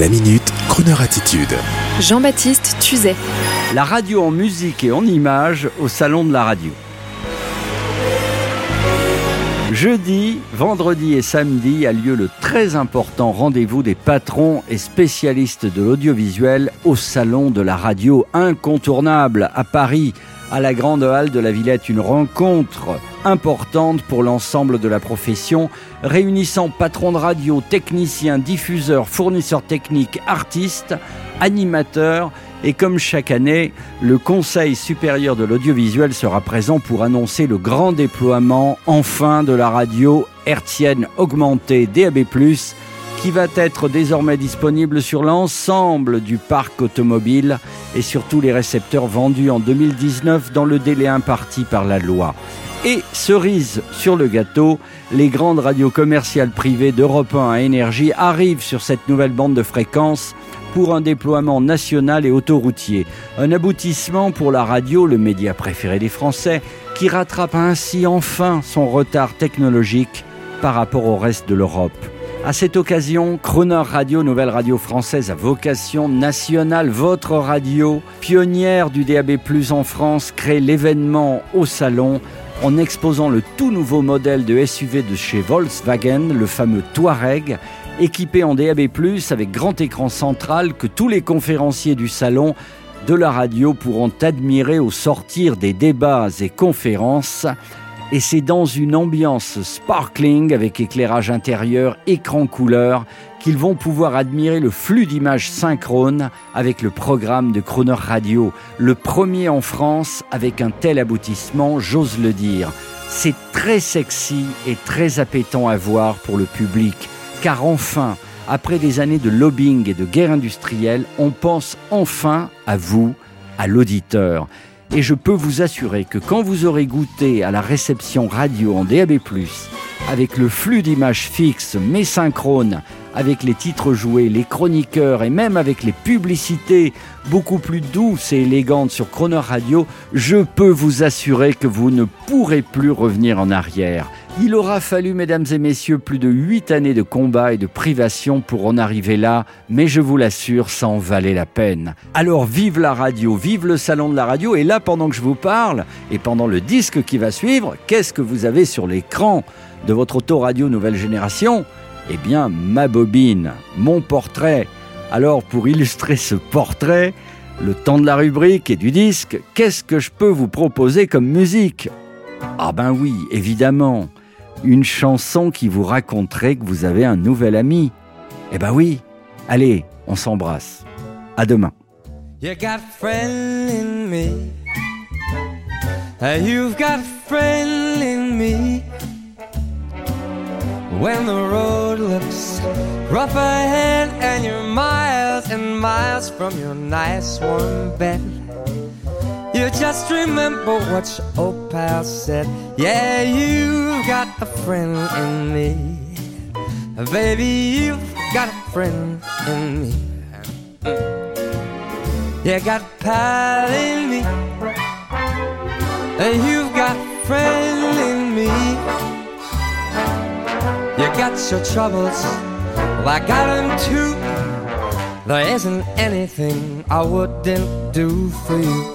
La minute, Kroneur attitude. Jean-Baptiste Tuzet. La radio en musique et en images au Salon de la radio. Jeudi, vendredi et samedi a lieu le très important rendez-vous des patrons et spécialistes de l'audiovisuel au Salon de la radio incontournable à Paris, à la Grande Halle de la Villette. Une rencontre importante pour l'ensemble de la profession, réunissant patrons de radio, techniciens, diffuseurs, fournisseurs techniques, artistes, animateurs et comme chaque année, le Conseil supérieur de l'audiovisuel sera présent pour annoncer le grand déploiement enfin de la radio hertzienne augmentée DAB+, qui va être désormais disponible sur l'ensemble du parc automobile et sur tous les récepteurs vendus en 2019 dans le délai imparti par la loi. Et cerise sur le gâteau, les grandes radios commerciales privées d'Europe 1 à Énergie arrivent sur cette nouvelle bande de fréquences pour un déploiement national et autoroutier. Un aboutissement pour la radio, le média préféré des Français, qui rattrape ainsi enfin son retard technologique par rapport au reste de l'Europe. À cette occasion, Croner Radio, nouvelle radio française à vocation nationale, votre radio, pionnière du DAB+, en France, crée l'événement au salon en exposant le tout nouveau modèle de SUV de chez Volkswagen, le fameux Touareg, équipé en DAB+, avec grand écran central que tous les conférenciers du salon de la radio pourront admirer au sortir des débats et conférences. Et c'est dans une ambiance sparkling avec éclairage intérieur, écran couleur, qu'ils vont pouvoir admirer le flux d'images synchrone avec le programme de Croner Radio, le premier en France avec un tel aboutissement, j'ose le dire. C'est très sexy et très appétant à voir pour le public, car enfin, après des années de lobbying et de guerre industrielle, on pense enfin à vous, à l'auditeur. Et je peux vous assurer que quand vous aurez goûté à la réception radio en DAB+, avec le flux d'images fixes mais synchrones, avec les titres joués, les chroniqueurs et même avec les publicités beaucoup plus douces et élégantes sur Croner Radio, je peux vous assurer que vous ne pourrez plus revenir en arrière. Il aura fallu, mesdames et messieurs, plus de huit années de combat et de privation pour en arriver là, mais je vous l'assure, ça en valait la peine. Alors vive la radio, vive le salon de la radio, et là, pendant que je vous parle, et pendant le disque qui va suivre, qu'est-ce que vous avez sur l'écran de votre autoradio nouvelle génération? Eh bien, ma bobine, mon portrait. Alors, pour illustrer ce portrait, le temps de la rubrique et du disque, qu'est-ce que je peux vous proposer comme musique? Ah ben oui, évidemment une chanson qui vous raconterait que vous avez un nouvel ami. Eh ben oui, allez, on s'embrasse. À demain. When the road looks rough ahead and you're miles and miles from your nice warm bed. You just remember what your old pal said. Yeah, you've got a friend in me. Baby, you've got a friend in me. Mm. You got a pal in me. You've got a friend in me. Got your troubles, well, I got them too. There isn't anything I wouldn't do for you.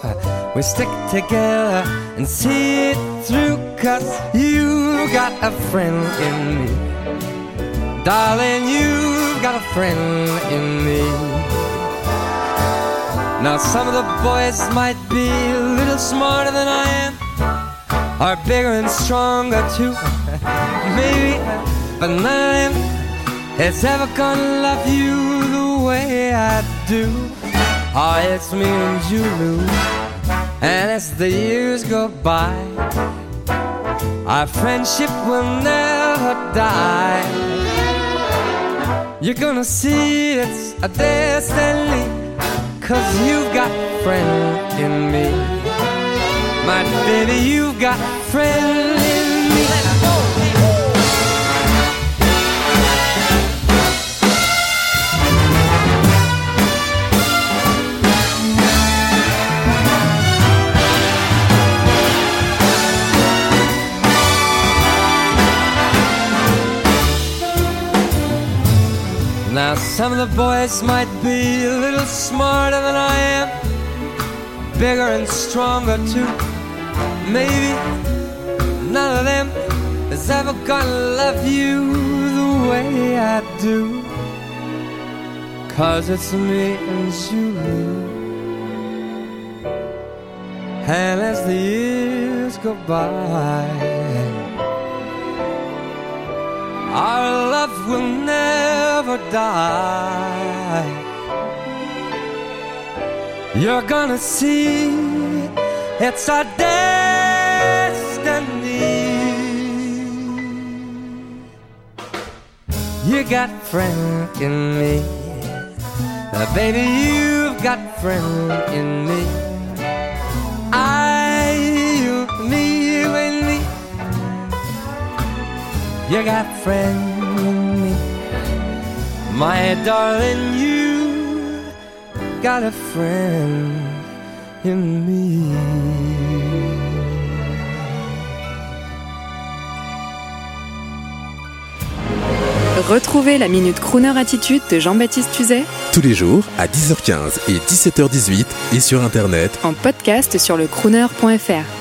We stick together and see it through, cause you got a friend in me. Darling, you've got a friend in me. Now, some of the boys might be a little smarter than I am, or bigger and stronger too. Maybe, of them is ever gonna love you the way I do. Oh, it's me and you, And as the years go by, our friendship will never die. You're gonna see it's a destiny, cause you've got friend in me. My baby, you've got friend in me. Some of the boys might be a little smarter than I am, bigger and stronger too. Maybe none of them is ever gonna love you the way I do. Cause it's me and you. And as the years go by, our love will never die. You're gonna see it's our destiny. You got friend in me, Uh, baby. You've got friend in me. I, you, me, you and me. You got friend in me, my darling. You got a friend in me. Retrouvez la Minute Crooner Attitude de Jean-Baptiste Tuzet Tous les jours à 10h15 et 17h18 et sur Internet en podcast sur le crooner.fr.